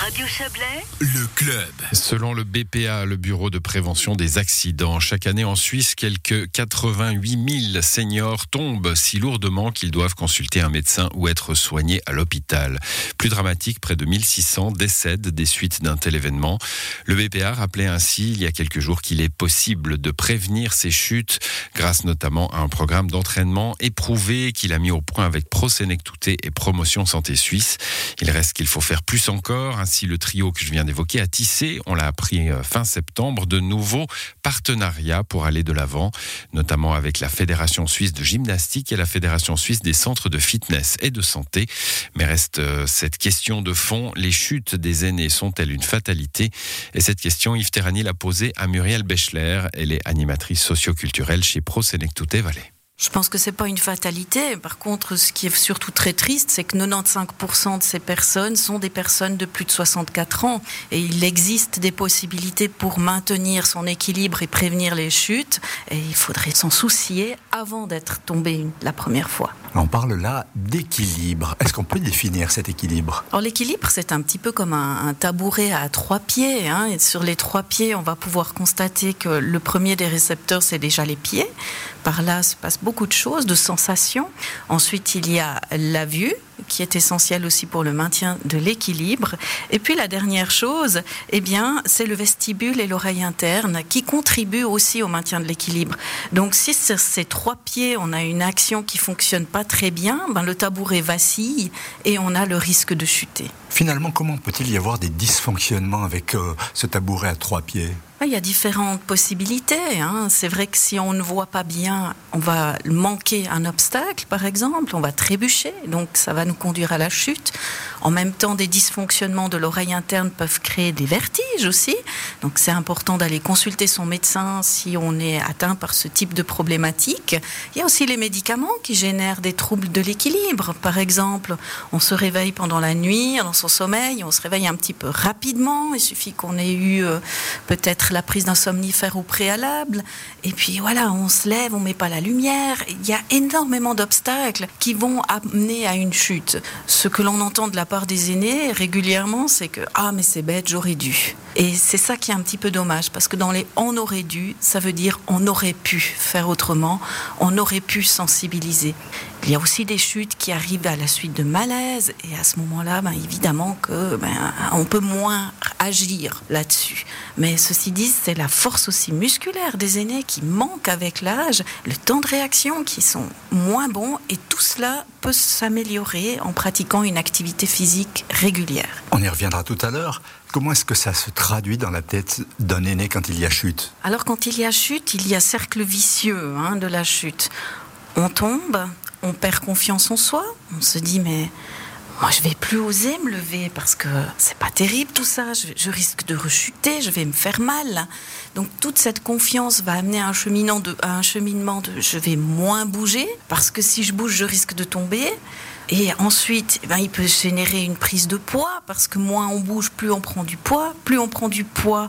Radio Chablais, le club. Selon le BPA, le Bureau de prévention des accidents, chaque année en Suisse, quelques 88 000 seniors tombent si lourdement qu'ils doivent consulter un médecin ou être soignés à l'hôpital. Plus dramatique, près de 1600 décèdent des suites d'un tel événement. Le BPA rappelait ainsi il y a quelques jours qu'il est possible de prévenir ces chutes grâce notamment à un programme d'entraînement éprouvé qu'il a mis au point avec Prosenectouté et Promotion Santé Suisse. Il reste qu'il faut faire plus encore ainsi, le trio que je viens d'évoquer a tissé, on l'a appris euh, fin septembre, de nouveaux partenariats pour aller de l'avant, notamment avec la Fédération suisse de gymnastique et la Fédération suisse des centres de fitness et de santé. Mais reste euh, cette question de fond, les chutes des aînés sont-elles une fatalité? Et cette question, Yves Terrani l'a posée à Muriel Bechler. Elle est animatrice socioculturelle chez Pro Senectute Valley. Je pense que c'est pas une fatalité. Par contre, ce qui est surtout très triste, c'est que 95% de ces personnes sont des personnes de plus de 64 ans. Et il existe des possibilités pour maintenir son équilibre et prévenir les chutes. Et il faudrait s'en soucier avant d'être tombé la première fois. On parle là d'équilibre. Est-ce qu'on peut définir cet équilibre? Alors l'équilibre, c'est un petit peu comme un, tabouret à trois pieds. Hein. Et sur les trois pieds, on va pouvoir constater que le premier des récepteurs, c'est déjà les pieds. Par là se passe beaucoup de choses, de sensations. Ensuite, il y a la vue, qui est essentielle aussi pour le maintien de l'équilibre. Et puis la dernière chose, eh bien, c'est le vestibule et l'oreille interne qui contribuent aussi au maintien de l'équilibre. Donc, si sur ces trois pieds, on a une action qui fonctionne pas très bien, ben, le tabouret vacille et on a le risque de chuter. Finalement, comment peut-il y avoir des dysfonctionnements avec euh, ce tabouret à trois pieds? Il y a différentes possibilités. Hein. C'est vrai que si on ne voit pas bien, on va manquer un obstacle, par exemple, on va trébucher, donc ça va nous conduire à la chute. En même temps, des dysfonctionnements de l'oreille interne peuvent créer des vertiges aussi. Donc c'est important d'aller consulter son médecin si on est atteint par ce type de problématique. Il y a aussi les médicaments qui génèrent des troubles de l'équilibre. Par exemple, on se réveille pendant la nuit, dans son sommeil, on se réveille un petit peu rapidement. Il suffit qu'on ait eu euh, peut-être la prise d'un somnifère au préalable. Et puis voilà, on se lève, on met pas la lumière. Il y a énormément d'obstacles qui vont amener à une chute. Ce que l'on entend de la part des aînés régulièrement, c'est que ah mais c'est bête, j'aurais dû. Et c'est ça qui est un petit peu dommage parce que dans les on aurait dû, ça veut dire on aurait pu faire autrement, on aurait pu sensibiliser. Il y a aussi des chutes qui arrivent à la suite de malaise et à ce moment-là, ben, évidemment que ben, on peut moins agir là-dessus. Mais ceci dit, c'est la force aussi musculaire des aînés qui manque avec l'âge, le temps de réaction qui sont moins bons et tout cela peut s'améliorer en pratiquant une activité physique régulière. On y reviendra tout à l'heure. Comment est-ce que ça se traduit dans la tête d'un aîné quand il y a chute? Alors quand il y a chute, il y a cercle vicieux hein, de la chute. On tombe, on perd confiance en soi, on se dit mais moi je vais plus oser me lever parce que c'est pas terrible tout ça, je, risque de rechuter, je vais me faire mal. Donc toute cette confiance va amener à un, cheminement de, un cheminement de je vais moins bouger parce que si je bouge je risque de tomber. Et ensuite, eh ben, il peut générer une prise de poids parce que moins on bouge, plus on prend du poids. Plus on prend du poids,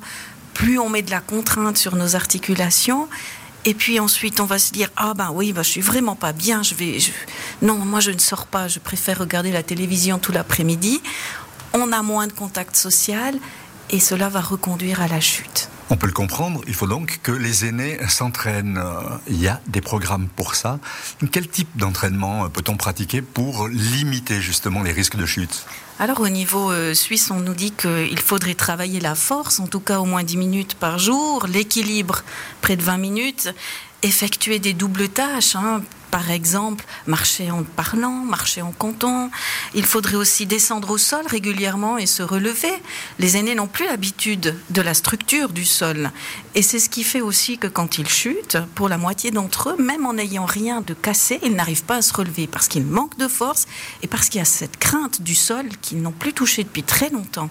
plus on met de la contrainte sur nos articulations. Et puis ensuite, on va se dire ah ben oui, ben, je suis vraiment pas bien. Je vais, non, moi je ne sors pas. Je préfère regarder la télévision tout l'après-midi. On a moins de contact social et cela va reconduire à la chute. On peut le comprendre, il faut donc que les aînés s'entraînent. Il y a des programmes pour ça. Quel type d'entraînement peut-on pratiquer pour limiter justement les risques de chute? Alors au niveau euh, suisse, on nous dit qu'il faudrait travailler la force, en tout cas au moins 10 minutes par jour, l'équilibre près de 20 minutes, effectuer des doubles tâches, hein, par exemple, marcher en parlant, marcher en comptant. Il faudrait aussi descendre au sol régulièrement et se relever. Les aînés n'ont plus l'habitude de la structure du sol. Et c'est ce qui fait aussi que quand ils chutent, pour la moitié d'entre eux, même en n'ayant rien de cassé, ils n'arrivent pas à se relever parce qu'ils manquent de force et parce qu'il y a cette crainte du sol qu'ils n'ont plus touché depuis très longtemps.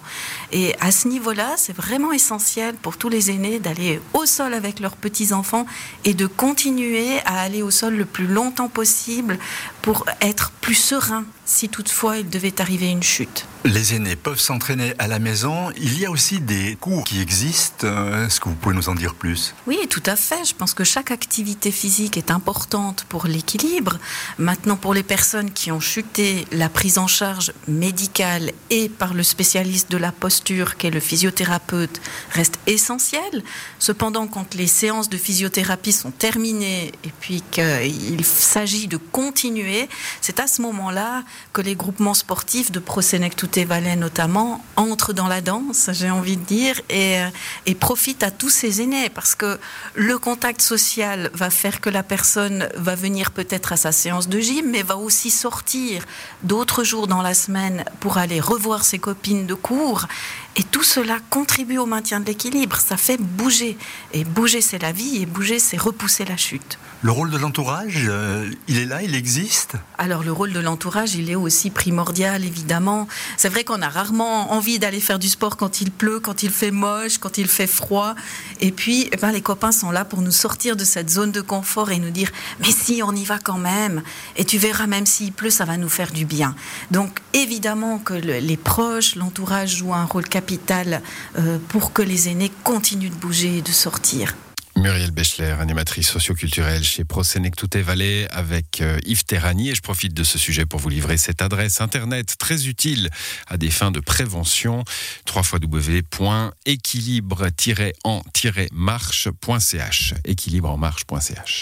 Et à ce niveau-là, c'est vraiment essentiel pour tous les aînés d'aller au sol avec leurs petits-enfants et de continuer à aller au sol le plus long longtemps possible pour être plus serein si toutefois il devait arriver une chute. Les aînés peuvent s'entraîner à la maison. Il y a aussi des cours qui existent. Euh, est-ce que vous pouvez nous en dire plus? Oui, tout à fait. Je pense que chaque activité physique est importante pour l'équilibre. Maintenant, pour les personnes qui ont chuté, la prise en charge médicale et par le spécialiste de la posture, qui est le physiothérapeute, reste essentielle. Cependant, quand les séances de physiothérapie sont terminées et puis qu'il s'agit de continuer, c'est à ce moment-là que les groupements sportifs de Prosenectute Valais notamment entrent dans la danse, j'ai envie de dire, et, et profitent à tous ces aînés parce que le contact social va faire que la personne va venir peut-être à sa séance de gym, mais va aussi sortir d'autres jours dans la semaine pour aller revoir ses copines de cours. Et tout cela contribue au maintien de l'équilibre. Ça fait bouger. Et bouger, c'est la vie. Et bouger, c'est repousser la chute. Le rôle de l'entourage, euh, il est là, il existe? Alors le rôle de l'entourage, il est aussi primordial, évidemment. C'est vrai qu'on a rarement envie d'aller faire du sport quand il pleut, quand il fait moche, quand il fait froid. Et puis, eh ben, les copains sont là pour nous sortir de cette zone de confort et nous dire, mais si, on y va quand même. Et tu verras, même s'il pleut, ça va nous faire du bien. Donc évidemment que le, les proches, l'entourage jouent un rôle capital euh, pour que les aînés continuent de bouger et de sortir. Muriel Bechler, animatrice socioculturelle chez Prosenectute Vallée avec euh, Yves Terrani. Et je profite de ce sujet pour vous livrer cette adresse internet très utile à des fins de prévention. www.équilibre-en-marche.ch équilibre-en-marche.ch